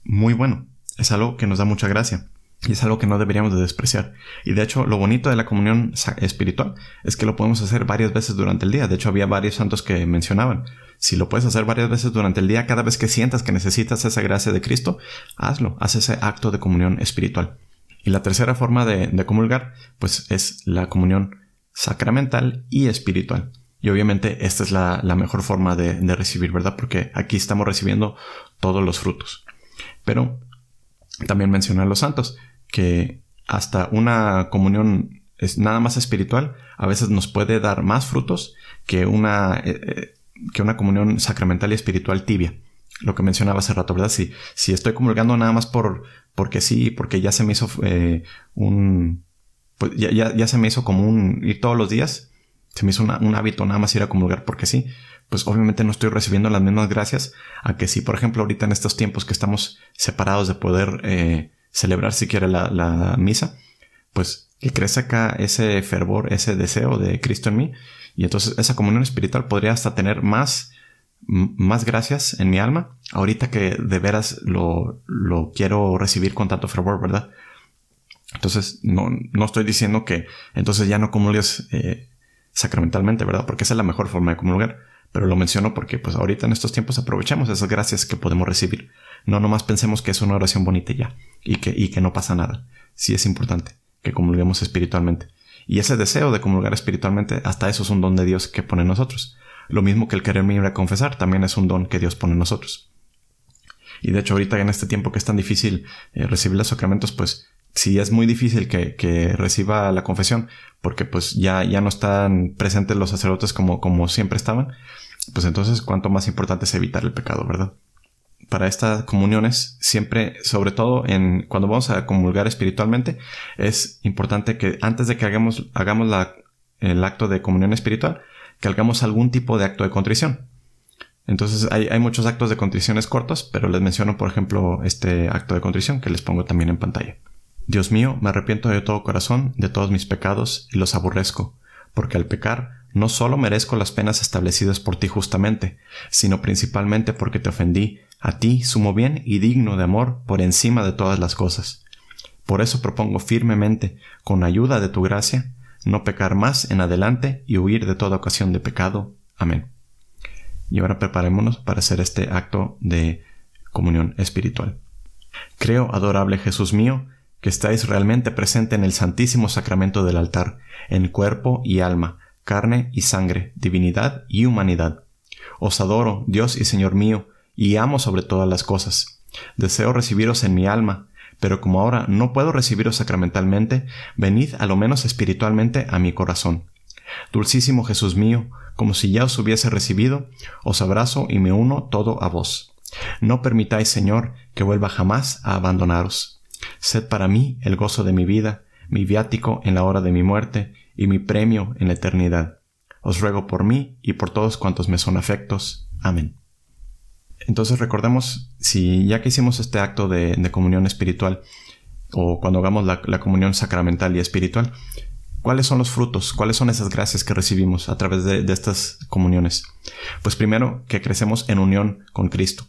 muy bueno, es algo que nos da mucha gracia. Y es algo que no deberíamos de despreciar. Y de hecho, lo bonito de la comunión espiritual es que lo podemos hacer varias veces durante el día. De hecho, había varios santos que mencionaban. Si lo puedes hacer varias veces durante el día, cada vez que sientas que necesitas esa gracia de Cristo, hazlo. Haz ese acto de comunión espiritual. Y la tercera forma de, comulgar, pues es la comunión sacramental y espiritual. Y obviamente esta es la, mejor forma de, recibir, ¿verdad? Porque aquí estamos recibiendo todos los frutos. Pero también mencioné a los santos que hasta una comunión es nada más espiritual a veces nos puede dar más frutos que una, eh, eh, que una comunión sacramental y espiritual tibia. Lo que mencionaba hace rato, ¿verdad? Si, si estoy comulgando nada más por, porque sí, porque ya se me hizo eh, un... Pues ya, ya, se me hizo como un ir todos los días, se me hizo un hábito nada más ir a comulgar porque sí, pues obviamente no estoy recibiendo las mismas gracias a que si, por ejemplo, ahorita en estos tiempos que estamos separados de poder celebrar siquiera la, la misa, pues que crece acá ese fervor, ese deseo de Cristo en mí. Y entonces esa comunión espiritual podría hasta tener más, más gracias en mi alma, ahorita que de veras lo, lo quiero recibir con tanto fervor, ¿verdad? Entonces, no, no estoy diciendo que entonces ya no comulgues eh, sacramentalmente, ¿verdad? Porque esa es la mejor forma de comulgar. Pero lo menciono porque pues ahorita en estos tiempos aprovechemos esas gracias que podemos recibir. No nomás pensemos que es una oración bonita ya, y que, y que no pasa nada. Sí es importante que comulguemos espiritualmente. Y ese deseo de comulgar espiritualmente, hasta eso es un don de Dios que pone en nosotros. Lo mismo que el querer ir a confesar, también es un don que Dios pone en nosotros. Y de hecho, ahorita en este tiempo que es tan difícil eh, recibir los sacramentos, pues sí es muy difícil que, que, reciba la confesión, porque pues ya, ya no están presentes los sacerdotes como, como siempre estaban, pues entonces cuanto más importante es evitar el pecado, ¿verdad? para estas comuniones, siempre, sobre todo en cuando vamos a comulgar espiritualmente, es importante que antes de que hagamos, hagamos la, el acto de comunión espiritual, que hagamos algún tipo de acto de contrición. Entonces hay, muchos actos de contriciones cortos, pero les menciono, por ejemplo, este acto de contrición que les pongo también en pantalla. Dios mío, me arrepiento de todo corazón de todos mis pecados y los aborrezco, porque al pecar no solo merezco las penas establecidas por ti justamente, sino principalmente porque te ofendí, a ti sumo bien y digno de amor por encima de todas las cosas. Por eso propongo firmemente, con ayuda de tu gracia, no pecar más en adelante y huir de toda ocasión de pecado. Amén. Y ahora preparémonos para hacer este acto de comunión espiritual. Creo, adorable Jesús mío, que estáis realmente presente en el santísimo sacramento del altar, en cuerpo y alma, carne y sangre, divinidad y humanidad. Os adoro, Dios y Señor mío, y amo sobre todas las cosas. Deseo recibiros en mi alma, pero como ahora no puedo recibiros sacramentalmente, venid a lo menos espiritualmente a mi corazón. Dulcísimo Jesús mío, como si ya os hubiese recibido, os abrazo y me uno todo a vos. No permitáis, Señor, que vuelva jamás a abandonaros. Sed para mí el gozo de mi vida, mi viático en la hora de mi muerte y mi premio en la eternidad. Os ruego por mí y por todos cuantos me son afectos. Amén. Entonces recordemos, si ya que hicimos este acto de, comunión espiritual, o cuando hagamos la, comunión sacramental y espiritual, ¿cuáles son los frutos? ¿Cuáles son esas gracias que recibimos a través de, de estas comuniones? Pues primero, que crecemos en unión con Cristo,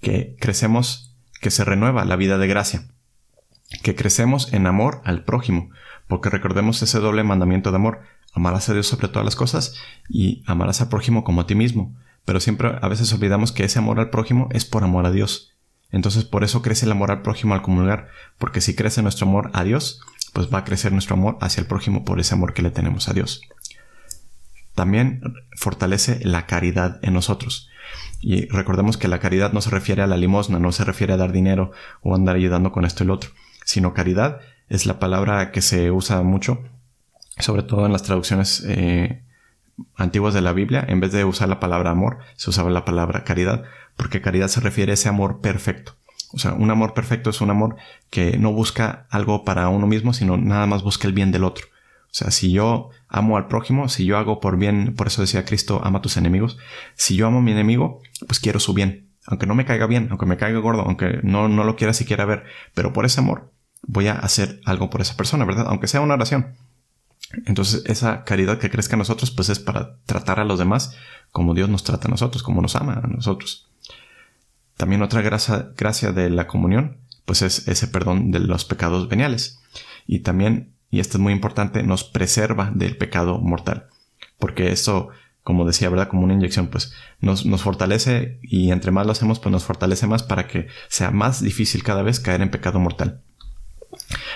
que crecemos, que se renueva la vida de gracia, que crecemos en amor al prójimo, porque recordemos ese doble mandamiento de amor, amarás a Dios sobre todas las cosas y amarás al prójimo como a ti mismo. Pero siempre a veces olvidamos que ese amor al prójimo es por amor a Dios. Entonces por eso crece el amor al prójimo al comulgar, porque si crece nuestro amor a Dios, pues va a crecer nuestro amor hacia el prójimo por ese amor que le tenemos a Dios. También fortalece la caridad en nosotros. Y recordemos que la caridad no se refiere a la limosna, no se refiere a dar dinero o andar ayudando con esto y lo otro, sino caridad es la palabra que se usa mucho, sobre todo en las traducciones eh, antiguas de la Biblia. En vez de usar la palabra amor, se usaba la palabra caridad, porque caridad se refiere a ese amor perfecto. O sea, un amor perfecto es un amor que no busca algo para uno mismo, sino nada más busca el bien del otro. O sea, si yo amo al prójimo, si yo hago por bien, por eso decía Cristo, ama a tus enemigos, si yo amo a mi enemigo, pues quiero su bien. Aunque no me caiga bien, aunque me caiga gordo, aunque no, no lo quiera siquiera ver, pero por ese amor voy a hacer algo por esa persona, ¿verdad? Aunque sea una oración. Entonces esa caridad que crezca en nosotros pues es para tratar a los demás como Dios nos trata a nosotros, como nos ama a nosotros. También otra gracia, gracia de la comunión pues es ese perdón de los pecados veniales. Y también, y esto es muy importante, nos preserva del pecado mortal. Porque eso, como decía, ¿verdad? Como una inyección, pues nos, nos fortalece y entre más lo hacemos, pues nos fortalece más para que sea más difícil cada vez caer en pecado mortal.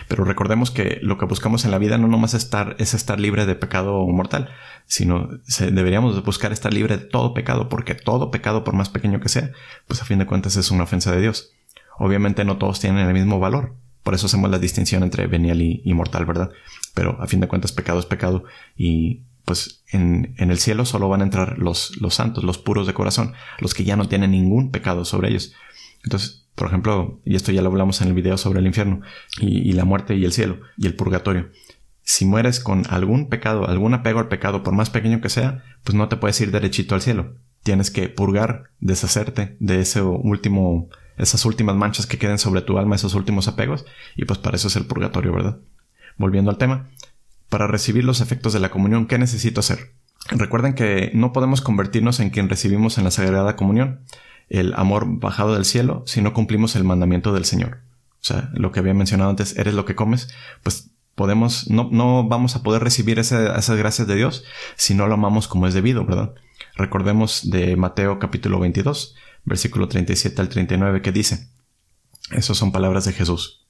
Pero recordemos que lo que buscamos en la vida no nomás estar, es estar libre de pecado mortal, sino deberíamos buscar estar libre de todo pecado, porque todo pecado, por más pequeño que sea, pues a fin de cuentas es una ofensa de Dios. Obviamente no todos tienen el mismo valor, por eso hacemos la distinción entre venial y, mortal, ¿verdad? Pero a fin de cuentas pecado es pecado y pues en, en, el cielo solo van a entrar los, los santos, los puros de corazón, los que ya no tienen ningún pecado sobre ellos. Entonces, por ejemplo, y esto ya lo hablamos en el video sobre el infierno y, la muerte y el cielo y el purgatorio. Si mueres con algún pecado, algún apego al pecado, por más pequeño que sea, pues no te puedes ir derechito al cielo. Tienes que purgar, deshacerte de ese último, esas últimas manchas que queden sobre tu alma, esos últimos apegos, y pues para eso es el purgatorio, ¿verdad? Volviendo al tema, para recibir los efectos de la comunión, ¿qué necesito hacer? Recuerden que no podemos convertirnos en quien recibimos en la Sagrada Comunión el amor bajado del cielo si no cumplimos el mandamiento del Señor. O sea, lo que había mencionado antes, eres lo que comes, pues podemos, no, no vamos a poder recibir esas gracias de Dios si no lo amamos como es debido, ¿verdad? Recordemos de Mateo capítulo 22, versículo 37 al 39 que dice, esas son palabras de Jesús.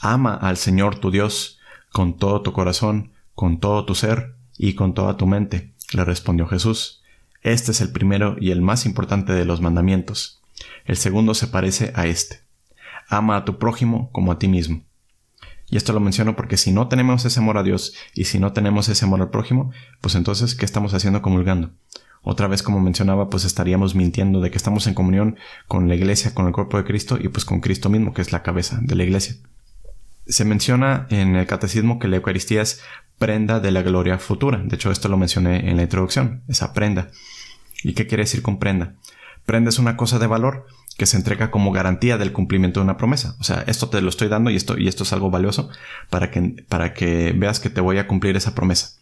Ama al Señor tu Dios con todo tu corazón, con todo tu ser y con toda tu mente, le respondió Jesús. Este es el primero y el más importante de los mandamientos. El segundo se parece a este. Ama a tu prójimo como a ti mismo. Y esto lo menciono porque si no tenemos ese amor a Dios y si no tenemos ese amor al prójimo, pues entonces, ¿qué estamos haciendo comulgando? Otra vez, como mencionaba, pues estaríamos mintiendo de que estamos en comunión con la iglesia, con el cuerpo de Cristo y pues con Cristo mismo, que es la cabeza de la iglesia. Se menciona en el catecismo que la Eucaristía es prenda de la gloria futura. De hecho, esto lo mencioné en la introducción, esa prenda. ¿Y qué quiere decir con prenda? Prenda es una cosa de valor que se entrega como garantía del cumplimiento de una promesa. O sea, esto te lo estoy dando y esto, y esto es algo valioso para que, para que veas que te voy a cumplir esa promesa.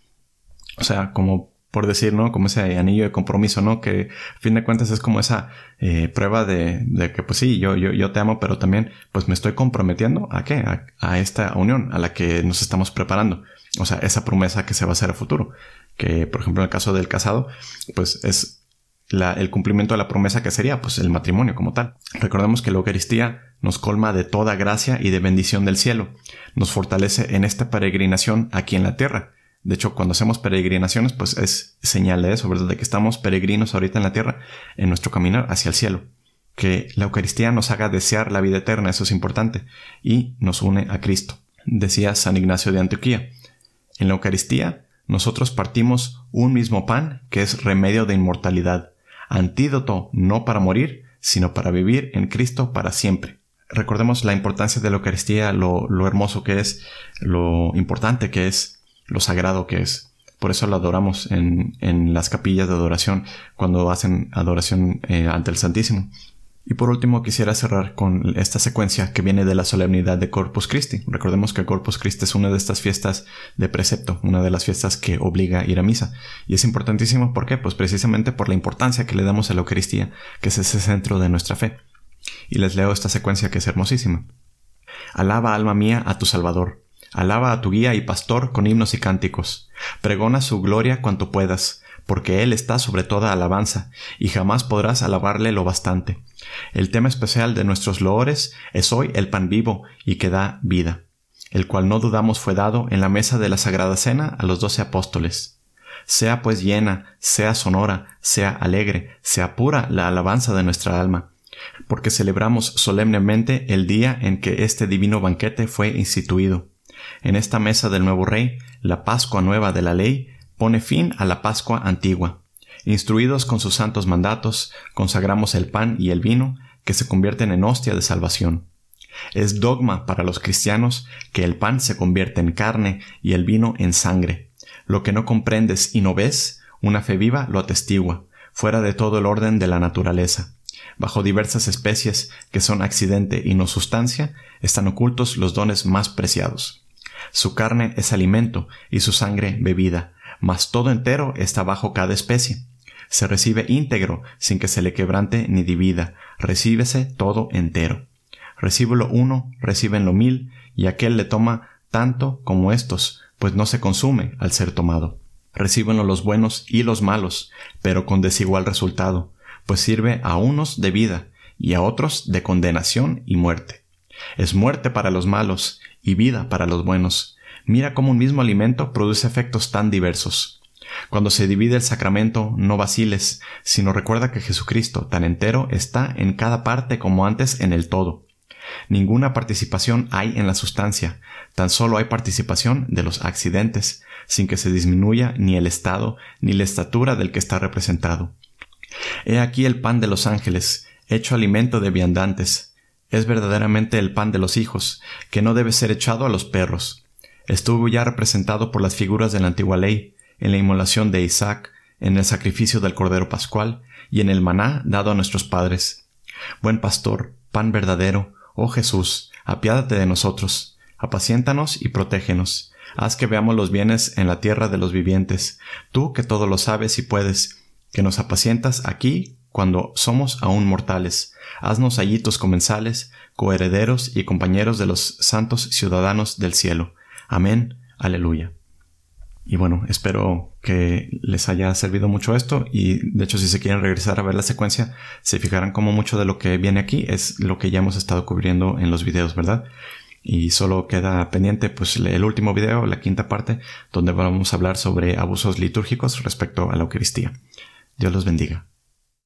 O sea, como por decir, ¿no? Como ese anillo de compromiso, ¿no? Que a fin de cuentas es como esa eh, prueba de, que pues sí, yo, yo, yo te amo, pero también pues me estoy comprometiendo a qué? A, esta unión a la que nos estamos preparando. O sea, esa promesa que se va a hacer a futuro. Que, por ejemplo, en el caso del casado, pues es el cumplimiento de la promesa que sería pues el matrimonio como tal. Recordemos que la Eucaristía nos colma de toda gracia y de bendición del cielo, nos fortalece en esta peregrinación aquí en la tierra. De hecho, cuando hacemos peregrinaciones, pues es señal de eso, ¿verdad? De que estamos peregrinos ahorita en la tierra, en nuestro caminar hacia el cielo. Que la Eucaristía nos haga desear la vida eterna, eso es importante, y nos une a Cristo. Decía San Ignacio de Antioquía. En la Eucaristía, nosotros partimos un mismo pan que es remedio de inmortalidad antídoto no para morir, sino para vivir en Cristo para siempre. recordemos la importancia de la Eucaristía, lo, hermoso que es, lo importante que es, lo sagrado que es. Por eso lo adoramos en, en las capillas de adoración cuando hacen adoración eh, ante el Santísimo. Y por último quisiera cerrar con esta secuencia que viene de la solemnidad de Corpus Christi. Recordemos que Corpus Christi es una de estas fiestas de precepto, una de las fiestas que obliga a ir a misa. Y es importantísimo, ¿por qué? Pues precisamente por la importancia que le damos a la Eucaristía, que es ese centro de nuestra fe. Y les leo esta secuencia que es hermosísima. Alaba, alma mía, a tu Salvador. Alaba a tu guía y pastor con himnos y cánticos. Pregona su gloria cuanto puedas, porque Él está sobre toda alabanza, y jamás podrás alabarle lo bastante. El tema especial de nuestros loores es hoy el pan vivo y que da vida, el cual no dudamos fue dado en la mesa de la Sagrada Cena a los doce apóstoles. Sea pues llena, sea sonora, sea alegre, sea pura la alabanza de nuestra alma, porque celebramos solemnemente el día en que este divino banquete fue instituido en esta mesa del nuevo rey, la Pascua nueva de la ley pone fin a la Pascua antigua. Instruidos con sus santos mandatos, consagramos el pan y el vino que se convierten en hostia de salvación. Es dogma para los cristianos que el pan se convierte en carne y el vino en sangre. Lo que no comprendes y no ves, una fe viva lo atestigua, fuera de todo el orden de la naturaleza. Bajo diversas especies que son accidente y no sustancia, están ocultos los dones más preciados. Su carne es alimento y su sangre bebida, mas todo entero está bajo cada especie. Se recibe íntegro, sin que se le quebrante ni divida, recíbese todo entero. Recíbelo uno, lo mil, y aquel le toma tanto como estos, pues no se consume al ser tomado. Recíbenlo los buenos y los malos, pero con desigual resultado, pues sirve a unos de vida y a otros de condenación y muerte. Es muerte para los malos y vida para los buenos. Mira cómo un mismo alimento produce efectos tan diversos. Cuando se divide el sacramento, no vaciles, sino recuerda que Jesucristo, tan entero, está en cada parte como antes en el todo. Ninguna participación hay en la sustancia, tan solo hay participación de los accidentes, sin que se disminuya ni el estado ni la estatura del que está representado. He aquí el pan de los ángeles, hecho alimento de viandantes, es verdaderamente el pan de los hijos, que no debe ser echado a los perros. Estuvo ya representado por las figuras de la antigua ley, en la inmolación de Isaac, en el sacrificio del Cordero Pascual y en el maná dado a nuestros padres. Buen pastor, pan verdadero, oh Jesús, apiádate de nosotros, apaciéntanos y protégenos. Haz que veamos los bienes en la tierra de los vivientes, tú que todo lo sabes y puedes, que nos apacientas aquí cuando somos aún mortales. Haznos allí comensales, coherederos y compañeros de los santos ciudadanos del cielo. Amén. Aleluya. Y bueno, espero que les haya servido mucho esto y de hecho si se quieren regresar a ver la secuencia, se fijarán como mucho de lo que viene aquí es lo que ya hemos estado cubriendo en los videos, ¿verdad? Y solo queda pendiente pues el último video, la quinta parte, donde vamos a hablar sobre abusos litúrgicos respecto a la Eucaristía. Dios los bendiga.